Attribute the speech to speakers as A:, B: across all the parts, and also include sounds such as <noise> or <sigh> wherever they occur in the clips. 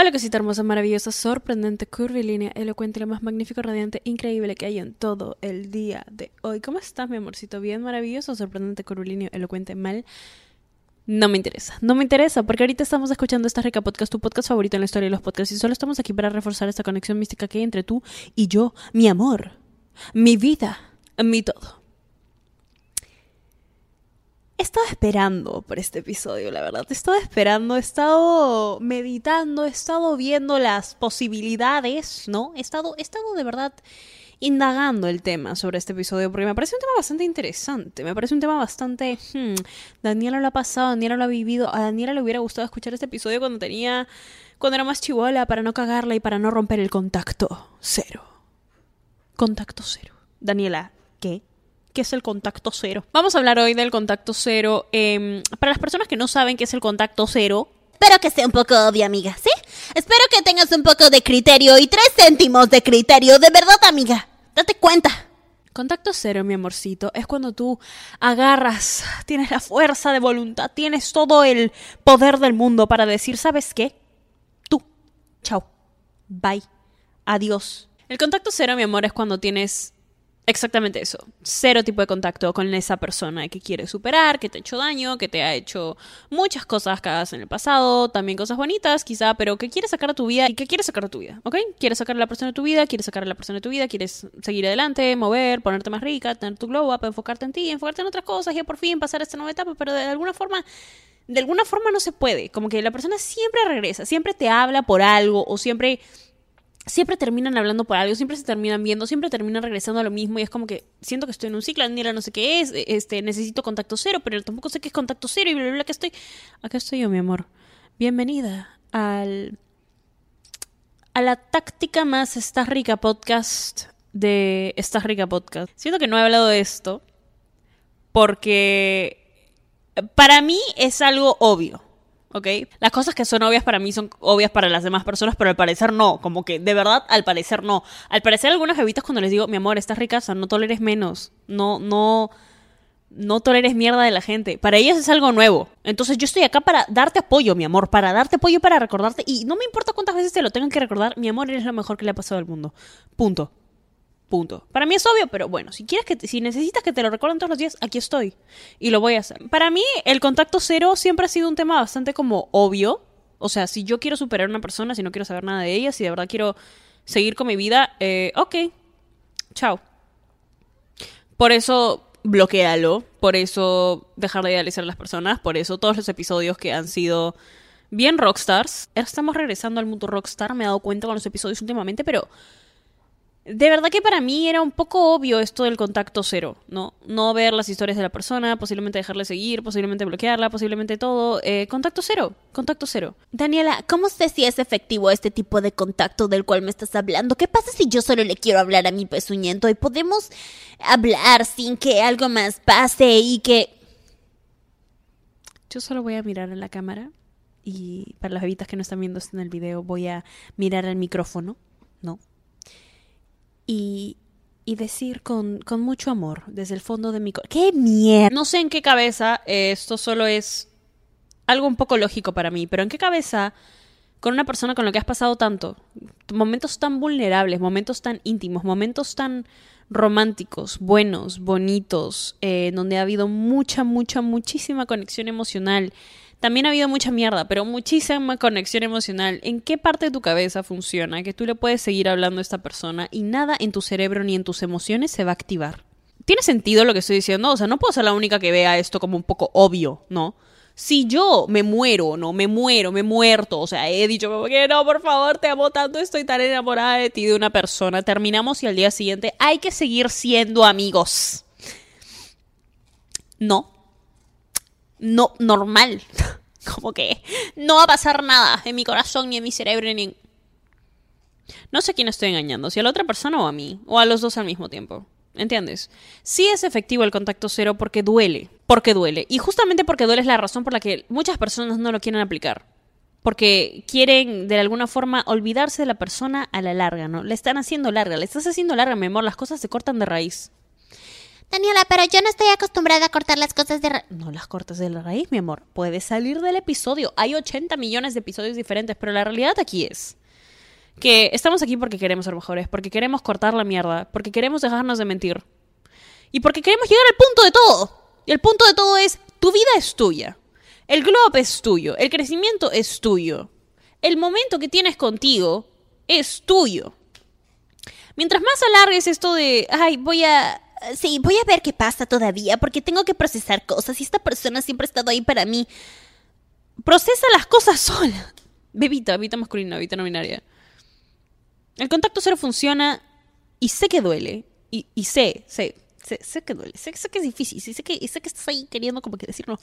A: Hola cosita hermosa, maravillosa, sorprendente, curvilínea, elocuente, lo más magnífico, radiante, increíble que hay en todo el día de hoy. ¿Cómo estás, mi amorcito? ¿Bien, maravilloso, sorprendente, curvilíneo, elocuente, mal? No me interesa, no me interesa, porque ahorita estamos escuchando esta rica podcast, tu podcast favorito en la historia de los podcasts, y solo estamos aquí para reforzar esta conexión mística que hay entre tú y yo, mi amor, mi vida, mi todo. He estado esperando por este episodio, la verdad. He estado esperando, he estado meditando, he estado viendo las posibilidades, ¿no? He estado, he estado de verdad indagando el tema sobre este episodio porque me parece un tema bastante interesante, me parece un tema bastante... Hmm, Daniela lo ha pasado, Daniela lo ha vivido, a Daniela le hubiera gustado escuchar este episodio cuando tenía... cuando era más chivola para no cagarla y para no romper el contacto cero. Contacto cero. Daniela, ¿qué? Qué es el contacto cero. Vamos a hablar hoy del contacto cero. Em, para las personas que no saben qué es el contacto cero,
B: Espero que sea un poco obvia, amiga, ¿sí? Espero que tengas un poco de criterio y tres céntimos de criterio, de verdad, amiga. Date cuenta.
A: Contacto cero, mi amorcito, es cuando tú agarras, tienes la fuerza de voluntad, tienes todo el poder del mundo para decir, ¿sabes qué? Tú, chao, bye, adiós. El contacto cero, mi amor, es cuando tienes Exactamente eso. Cero tipo de contacto con esa persona que quiere superar, que te ha hecho daño, que te ha hecho muchas cosas cagadas en el pasado, también cosas bonitas quizá, pero que quiere sacar a tu vida y que quiere sacar a tu vida, ¿ok? Quieres sacar a la persona de tu vida, quieres sacar a la persona de tu vida, quieres seguir adelante, mover, ponerte más rica, tener tu glow up, enfocarte en ti, enfocarte en otras cosas y por fin pasar a esta nueva etapa, pero de alguna forma de alguna forma no se puede, como que la persona siempre regresa, siempre te habla por algo o siempre siempre terminan hablando por algo, siempre se terminan viendo, siempre terminan regresando a lo mismo y es como que siento que estoy en un ciclo, Daniela no sé qué es, este, necesito contacto cero, pero tampoco sé qué es contacto cero y bla, bla, bla, que estoy... Acá estoy yo, mi amor. Bienvenida al... a la táctica más Estás Rica podcast de Estás Rica podcast. Siento que no he hablado de esto porque para mí es algo obvio. ¿Ok? Las cosas que son obvias para mí son obvias para las demás personas, pero al parecer no, como que de verdad al parecer no. Al parecer algunas bebitas cuando les digo, mi amor, estás rica, no toleres menos, no, no, no toleres mierda de la gente. Para ellas es algo nuevo. Entonces yo estoy acá para darte apoyo, mi amor, para darte apoyo, para recordarte, y no me importa cuántas veces te lo tengan que recordar, mi amor, eres lo mejor que le ha pasado al mundo. Punto. Punto. Para mí es obvio, pero bueno, si quieres que si necesitas que te lo recuerden todos los días, aquí estoy y lo voy a hacer. Para mí el contacto cero siempre ha sido un tema bastante como obvio. O sea, si yo quiero superar a una persona, si no quiero saber nada de ella, si de verdad quiero seguir con mi vida, eh, ok, chao. Por eso bloquealo, por eso dejar de idealizar a las personas, por eso todos los episodios que han sido bien rockstars. Estamos regresando al mundo rockstar, me he dado cuenta con los episodios últimamente, pero de verdad que para mí era un poco obvio esto del contacto cero, ¿no? No ver las historias de la persona, posiblemente dejarle seguir, posiblemente bloquearla, posiblemente todo. Eh, contacto cero, contacto cero.
B: Daniela, ¿cómo sé si es efectivo este tipo de contacto del cual me estás hablando? ¿Qué pasa si yo solo le quiero hablar a mi pezuñento y podemos hablar sin que algo más pase y que...
A: Yo solo voy a mirar a la cámara y para las bebitas que no están viendo esto en el video voy a mirar al micrófono, ¿no? Y, y decir con, con, mucho amor desde el fondo de mi corazón. ¡Qué mierda! No sé en qué cabeza eh, esto solo es algo un poco lógico para mí, pero en qué cabeza con una persona con la que has pasado tanto, momentos tan vulnerables, momentos tan íntimos, momentos tan románticos, buenos, bonitos, eh, donde ha habido mucha, mucha, muchísima conexión emocional también ha habido mucha mierda, pero muchísima conexión emocional. ¿En qué parte de tu cabeza funciona que tú le puedes seguir hablando a esta persona y nada en tu cerebro ni en tus emociones se va a activar? ¿Tiene sentido lo que estoy diciendo? O sea, no puedo ser la única que vea esto como un poco obvio, ¿no? Si yo me muero, no, me muero, me he muerto, o sea, he dicho que no, por favor, te amo tanto, estoy tan enamorada de ti, de una persona, terminamos y al día siguiente hay que seguir siendo amigos. No, no normal. <laughs> Como que no va a pasar nada en mi corazón, ni en mi cerebro, ni en... No sé quién estoy engañando, si a la otra persona o a mí, o a los dos al mismo tiempo. ¿Entiendes? Sí es efectivo el contacto cero porque duele, porque duele. Y justamente porque duele es la razón por la que muchas personas no lo quieren aplicar. Porque quieren de alguna forma olvidarse de la persona a la larga, ¿no? Le están haciendo larga, le estás haciendo larga, mi amor, las cosas se cortan de raíz.
B: Daniela, pero yo no estoy acostumbrada a cortar las cosas de... ra-
A: No las cortes de la raíz, mi amor. Puedes salir del episodio. Hay 80 millones de episodios diferentes, pero la realidad aquí es que estamos aquí porque queremos ser mejores, porque queremos cortar la mierda, porque queremos dejarnos de mentir y porque queremos llegar al punto de todo. Y el punto de todo es, tu vida es tuya. El globo es tuyo. El crecimiento es tuyo. El momento que tienes contigo es tuyo. Mientras más alargues esto de, ay, voy a...
B: Sí, voy a ver qué pasa todavía, porque tengo que procesar cosas y esta persona siempre ha estado ahí para mí.
A: Procesa las cosas <laughs> sola. Bebita, bebita masculina, bebita no binaria. El contacto cero funciona y sé que duele. Y, y sé, sé, sé, sé que duele. Sé, sé que es difícil. Sé que, sé que estás ahí queriendo como que decir, no,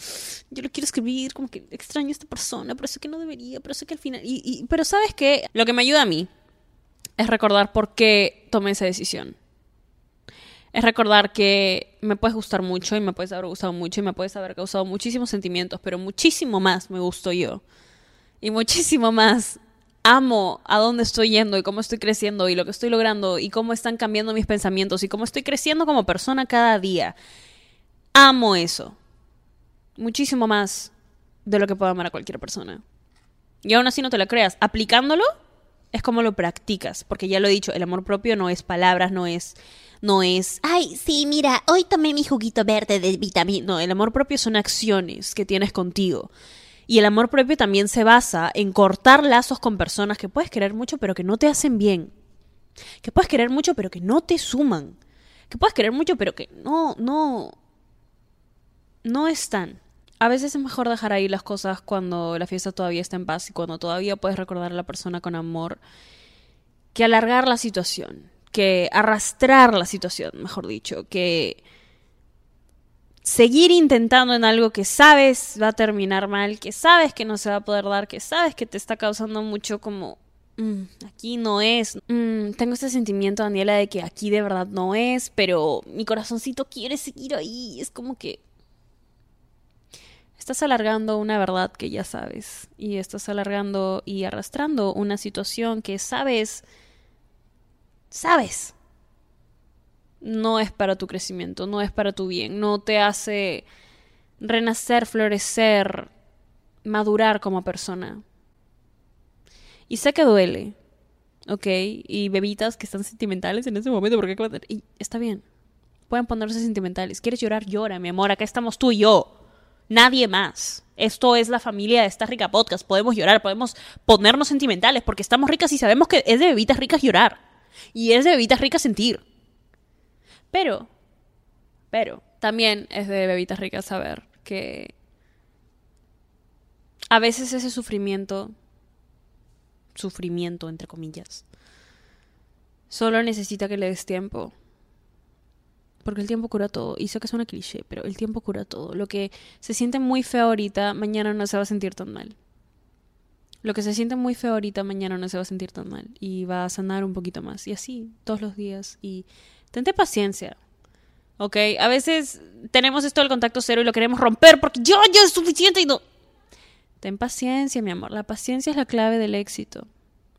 A: yo lo quiero escribir, como que extraño a esta persona, pero sé que no debería, pero sé que al final... Y, y- pero sabes que lo que me ayuda a mí es recordar por qué tomé esa decisión. Es recordar que me puedes gustar mucho y me puedes haber gustado mucho y me puedes haber causado muchísimos sentimientos, pero muchísimo más me gusto yo. Y muchísimo más amo a dónde estoy yendo y cómo estoy creciendo y lo que estoy logrando y cómo están cambiando mis pensamientos y cómo estoy creciendo como persona cada día. Amo eso. Muchísimo más de lo que puedo amar a cualquier persona. Y aún así no te lo creas. Aplicándolo es como lo practicas. Porque ya lo he dicho, el amor propio no es palabras, no es. No es.
B: Ay, sí, mira, hoy tomé mi juguito verde de vitamina.
A: No, el amor propio son acciones que tienes contigo. Y el amor propio también se basa en cortar lazos con personas que puedes querer mucho pero que no te hacen bien. Que puedes querer mucho pero que no te suman. Que puedes querer mucho pero que no, no, no están. A veces es mejor dejar ahí las cosas cuando la fiesta todavía está en paz y cuando todavía puedes recordar a la persona con amor que alargar la situación, que arrastrar la situación, mejor dicho, que seguir intentando en algo que sabes va a terminar mal, que sabes que no se va a poder dar, que sabes que te está causando mucho como "Mm, aquí no es. Mm, tengo este sentimiento, Daniela, de que aquí de verdad no es, pero mi corazoncito quiere seguir ahí. Es como que estás alargando una verdad que ya sabes y estás alargando y arrastrando una situación que sabes, sabes no es para tu crecimiento, no es para tu bien, no te hace renacer, florecer, madurar como persona. Y sé que duele, ¿ok? Y bebitas que están sentimentales en ese momento, porque y está bien. Pueden ponerse sentimentales. ¿Quieres llorar? Llora, mi amor. Acá estamos tú y yo. Nadie más. Esto es la familia de esta rica podcast. Podemos llorar, podemos ponernos sentimentales porque estamos ricas y sabemos que es de bebitas ricas llorar. Y es de bebitas ricas sentir. Pero, pero, también es de bebitas ricas saber que a veces ese sufrimiento, sufrimiento entre comillas, solo necesita que le des tiempo. Porque el tiempo cura todo. Y sé que es una cliché, pero el tiempo cura todo. Lo que se siente muy feo ahorita, mañana no se va a sentir tan mal. Lo que se siente muy feo ahorita, mañana no se va a sentir tan mal. Y va a sanar un poquito más. Y así, todos los días. Y Tente paciencia. ¿Ok? A veces tenemos esto del contacto cero y lo queremos romper porque yo ya es suficiente y no. Ten paciencia, mi amor. La paciencia es la clave del éxito.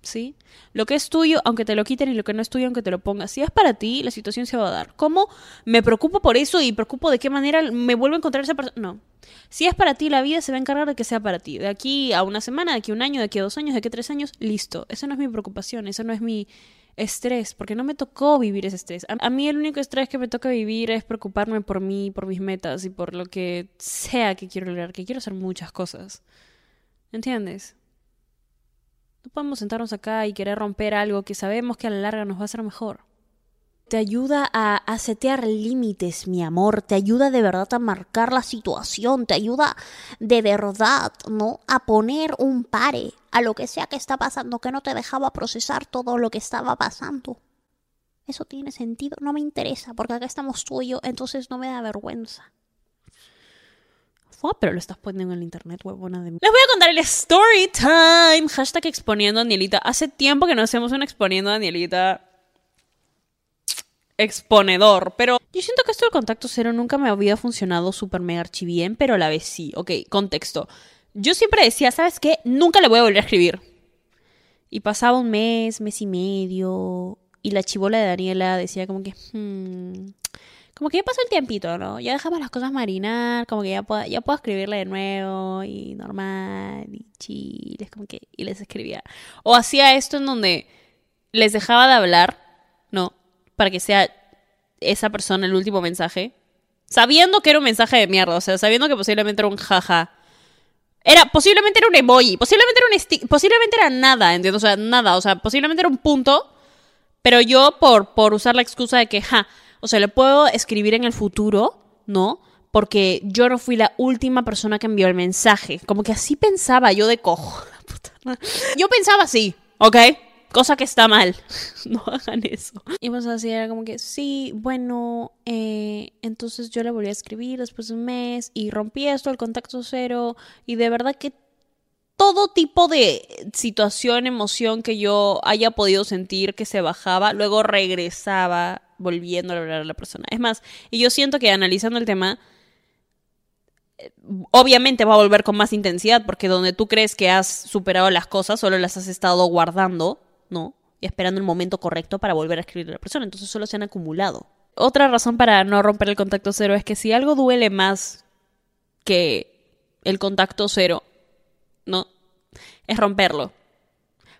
A: ¿Sí? Lo que es tuyo, aunque te lo quiten, y lo que no es tuyo, aunque te lo pongas. Si es para ti, la situación se va a dar. ¿Cómo me preocupo por eso y preocupo de qué manera me vuelvo a encontrar esa persona? No. Si es para ti, la vida se va a encargar de que sea para ti. De aquí a una semana, de aquí a un año, de aquí a dos años, de aquí a tres años, listo. Esa no es mi preocupación, eso no es mi estrés, porque no me tocó vivir ese estrés. A, a, mí el único estrés que me toca vivir es preocuparme por mí, por mis metas y por lo que sea que quiero lograr, que quiero hacer muchas cosas. ¿Entiendes? No podemos sentarnos acá y querer romper algo que sabemos que a la larga nos va a hacer mejor.
B: Te ayuda a, a setear límites, mi amor. Te ayuda de verdad a marcar la situación. Te ayuda de verdad, ¿no? A poner un pare a lo que sea que está pasando, que no te dejaba procesar todo lo que estaba pasando. Eso tiene sentido. No me interesa, porque acá estamos tú y yo, entonces no me da vergüenza.
A: Pero lo estás poniendo en el internet, huevona de... Les voy a contar el story time. Hashtag exponiendo Danielita. Hace tiempo que no hacemos un exponiendo a Danielita exponedor, pero yo siento que esto del contacto cero nunca me había funcionado súper mega archivien, pero a la vez sí. Ok, contexto. Yo siempre decía, ¿sabes qué? Nunca le voy a volver a escribir. Y pasaba un mes, mes y medio, y la chivola de Daniela decía como que, hmm, como que ya pasó el tiempito, ¿no? Ya dejamos las cosas marinar, como que ya puedo, ya puedo escribirle de nuevo y normal y chiles, como que y les escribía. O hacía esto en donde les dejaba de hablar, ¿no? Para que sea esa persona el último mensaje, sabiendo que era un mensaje de mierda, o sea, sabiendo que posiblemente era un jaja. Era, posiblemente era un emoji, posiblemente era un stick, posiblemente era nada, ¿entiendes? O sea, nada, o sea, posiblemente era un punto, pero yo por, por usar la excusa de que, ja, o sea, le puedo escribir en el futuro, ¿no? Porque yo no fui la última persona que envió el mensaje. Como que así pensaba yo de cojo. <laughs> Yo pensaba así, ¿ok? Cosa que está mal. <laughs> No hagan eso. Y pues así era como que, sí, bueno, eh, entonces yo le volví a escribir después de un mes y rompí esto, el contacto cero. Y de verdad que todo tipo de situación, emoción que yo haya podido sentir que se bajaba, luego regresaba volviendo a hablar a la persona. Es más, y yo siento que analizando el tema, eh, obviamente va a volver con más intensidad, porque donde tú crees que has superado las cosas, solo las has estado guardando, ¿no? Y esperando el momento correcto para volver a escribir a la persona. Entonces solo se han acumulado. Otra razón para no romper el contacto cero es que si algo duele más que el contacto cero, ¿no? Es romperlo.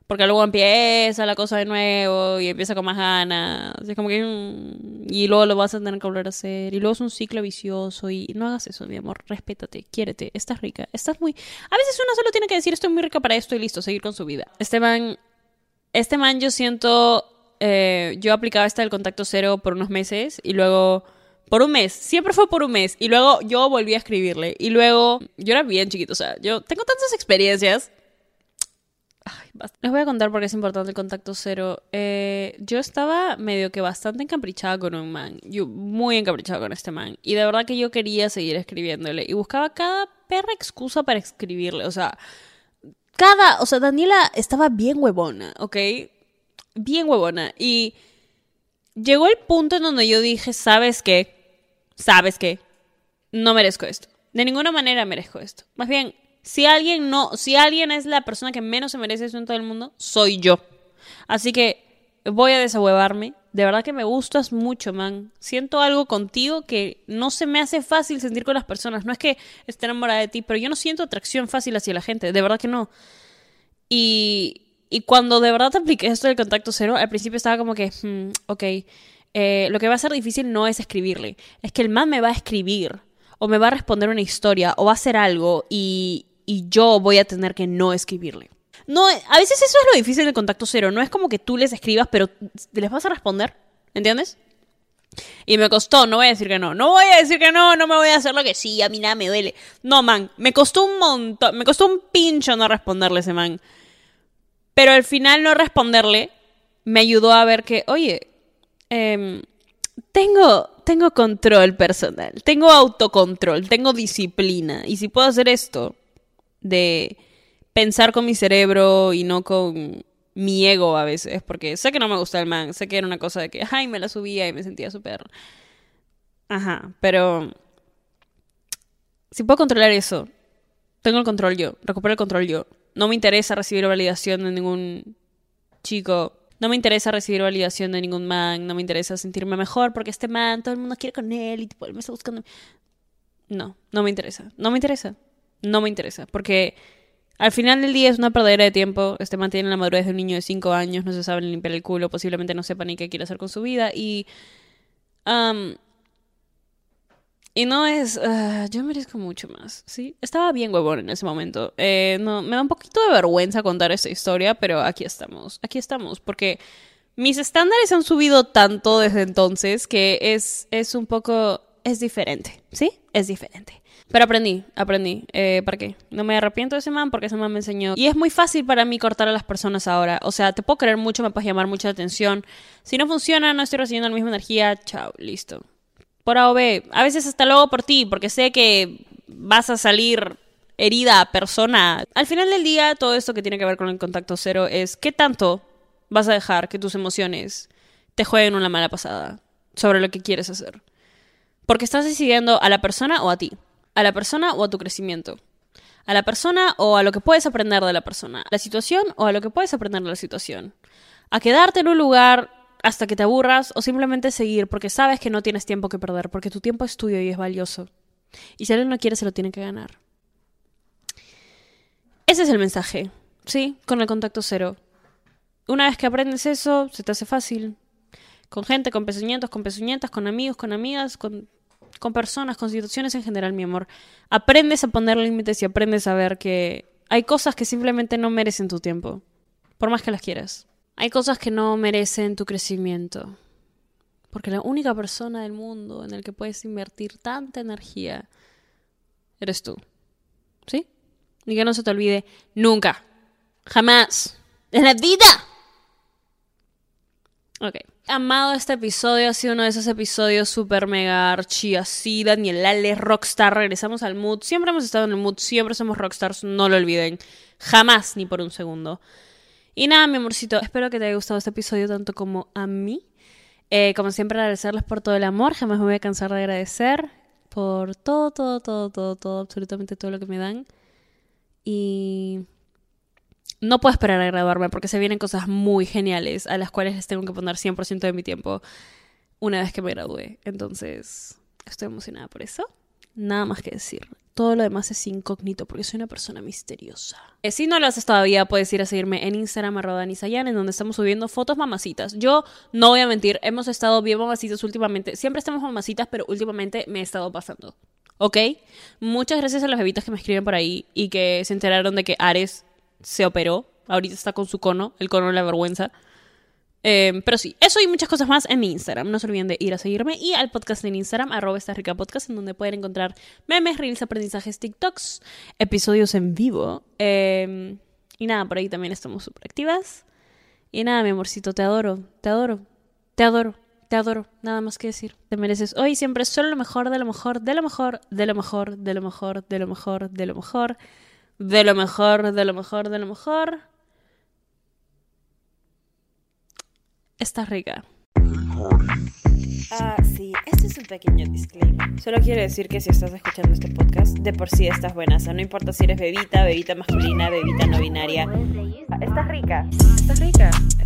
A: Porque luego empieza la cosa de nuevo y empieza con más ganas. Como que. mm, Y luego lo vas a tener que volver a hacer. Y luego es un ciclo vicioso. Y no hagas eso, mi amor. Respétate, quiérete. Estás rica. Estás muy. A veces uno solo tiene que decir: Estoy muy rica para esto y listo, seguir con su vida. Este man. Este man, yo siento. eh, yo aplicaba esta del contacto cero por unos meses. Y luego. Por un mes, siempre fue por un mes. Y luego yo volví a escribirle. Y luego, yo era bien chiquito, o sea, yo tengo tantas experiencias Les voy a contar por qué es importante el contacto cero. Eh, yo estaba medio que bastante encaprichada con un man. Yo muy encaprichada con este man. Y de verdad que yo quería seguir escribiéndole. Y buscaba cada perra excusa para escribirle. O sea, cada. O sea, Daniela estaba bien huevona, ¿ok? Bien huevona. Y llegó el punto en donde yo dije, ¿sabes qué? ¿Sabes qué? No merezco esto. De ninguna manera merezco esto. Más bien, si alguien no, si alguien es la persona que menos se merece eso en todo el mundo, soy yo. Así que voy a desahuevarme. De verdad que me gustas mucho, man. Siento algo contigo que no se me hace fácil sentir con las personas. No es que esté enamorada de ti, pero yo no siento atracción fácil hacia la gente. De verdad que no. Y, y cuando de verdad te apliqué esto del contacto cero, al principio estaba como que, hmm, ok, eh, lo que va a ser difícil no es escribirle. Es que el man me va a escribir. O me va a responder una historia. O va a hacer algo. Y, y yo voy a tener que no escribirle. No, a veces eso es lo difícil del contacto cero. No es como que tú les escribas, pero les vas a responder. ¿Entiendes? Y me costó, no voy a decir que no. No voy a decir que no, no me voy a hacer lo que sí, a mí nada me duele. No, man, me costó un montón, me costó un pincho no responderle ese man. Pero al final no responderle me ayudó a ver que, oye, em, tengo, tengo control personal, tengo autocontrol, tengo disciplina. Y si puedo hacer esto, de pensar con mi cerebro y no con mi ego a veces, porque sé que no me gusta el man, sé que era una cosa de que, ay, me la subía y me sentía súper... Ajá, pero... Si puedo controlar eso, tengo el control yo, recupero el control yo. No me interesa recibir validación de ningún chico. No me interesa recibir validación de ningún man. No me interesa sentirme mejor porque este man, todo el mundo quiere con él y tipo, él me está buscando. No, no me interesa. No me interesa. No me interesa. Porque al final del día es una perdedera de tiempo. Este man tiene la madurez de un niño de 5 años, no se sabe limpiar el culo, posiblemente no sepa ni qué quiere hacer con su vida. Y. y no es. ah, yo merezco mucho más, ¿sí? Estaba bien huevón en ese momento. Eh, no, me da un poquito de vergüenza contar esta historia, pero aquí estamos. Aquí estamos. Porque mis estándares han subido tanto desde entonces que es, es un poco. Es diferente, ¿sí? Es diferente. Pero aprendí, aprendí. Eh, ¿Para qué? No me arrepiento de ese man porque ese man me enseñó. Y es muy fácil para mí cortar a las personas ahora. O sea, te puedo querer mucho, me puedes llamar mucha atención. Si no funciona, no estoy recibiendo la misma energía, chao, listo. Por A o B. A veces hasta luego por ti, porque sé que vas a salir herida persona. Al final del día, todo esto que tiene que ver con el contacto cero es qué tanto vas a dejar que tus emociones te jueguen una mala pasada sobre lo que quieres hacer. Porque estás decidiendo a la persona o a ti. A la persona o a tu crecimiento. A la persona o a lo que puedes aprender de la persona. A la situación o a lo que puedes aprender de la situación. A quedarte en un lugar hasta que te aburras o simplemente seguir porque sabes que no tienes tiempo que perder, porque tu tiempo es tuyo y es valioso. Y si alguien no quiere, se lo tiene que ganar. Ese es el mensaje, ¿sí? Con el contacto cero. Una vez que aprendes eso, se te hace fácil. Con gente, con pezuñentos, con pezuñentas, con amigos, con amigas, con, con personas, con situaciones en general, mi amor. Aprendes a poner límites y aprendes a ver que hay cosas que simplemente no merecen tu tiempo, por más que las quieras. Hay cosas que no merecen tu crecimiento. Porque la única persona del mundo en el que puedes invertir tanta energía eres tú. ¿Sí? Y que no se te olvide nunca. Jamás. En la vida. Ok. Amado este episodio, ha sido uno de esos episodios super mega archi así, Daniel Ale, rockstar, regresamos al mood, siempre hemos estado en el mood, siempre somos rockstars, no lo olviden, jamás ni por un segundo. Y nada, mi amorcito, espero que te haya gustado este episodio tanto como a mí. Eh, como siempre, agradecerles por todo el amor, jamás me voy a cansar de agradecer por todo, todo, todo, todo, todo, absolutamente todo lo que me dan. Y no puedo esperar a graduarme porque se vienen cosas muy geniales a las cuales les tengo que poner 100% de mi tiempo una vez que me gradúe. Entonces, estoy emocionada por eso. Nada más que decir. Todo lo demás es incógnito porque soy una persona misteriosa. Eh, si no lo haces todavía, puedes ir a seguirme en Instagram, en donde estamos subiendo fotos mamacitas. Yo no voy a mentir, hemos estado bien mamacitas últimamente. Siempre estamos mamacitas, pero últimamente me he estado pasando. ¿Ok? Muchas gracias a los bebitos que me escriben por ahí y que se enteraron de que Ares se operó. Ahorita está con su cono, el cono de la vergüenza. Eh, pero sí, eso y muchas cosas más en mi Instagram. No se olviden de ir a seguirme y al podcast en Instagram, arroba esta rica podcast, en donde pueden encontrar memes, reels, aprendizajes, TikToks, episodios en vivo. Eh, y nada, por ahí también estamos súper activas. Y nada, mi amorcito, te adoro, te adoro, te adoro, te adoro. Nada más que decir. Te mereces hoy siempre solo lo mejor, de lo mejor, de lo mejor, de lo mejor, de lo mejor, de lo mejor, de lo mejor, de lo mejor, de lo mejor, de lo mejor. Estás rica.
C: Ah, sí, este es un pequeño disclaimer. Solo quiero decir que si estás escuchando este podcast, de por sí estás buena. O sea, no importa si eres bebita, bebita masculina, bebita no binaria. Estás rica. Estás rica. Estás rica.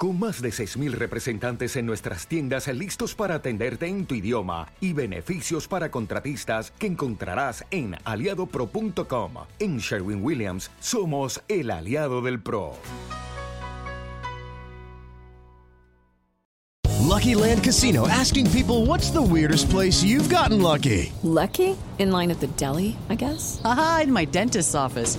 D: Con más de 6.000 representantes en nuestras tiendas listos para atenderte en tu idioma y beneficios para contratistas que encontrarás en aliadopro.com. En Sherwin Williams somos el aliado del PRO.
E: Lucky Land Casino asking people what's the weirdest place you've gotten lucky.
F: Lucky? In line at the deli, I guess.
G: Aha, in my dentist's office.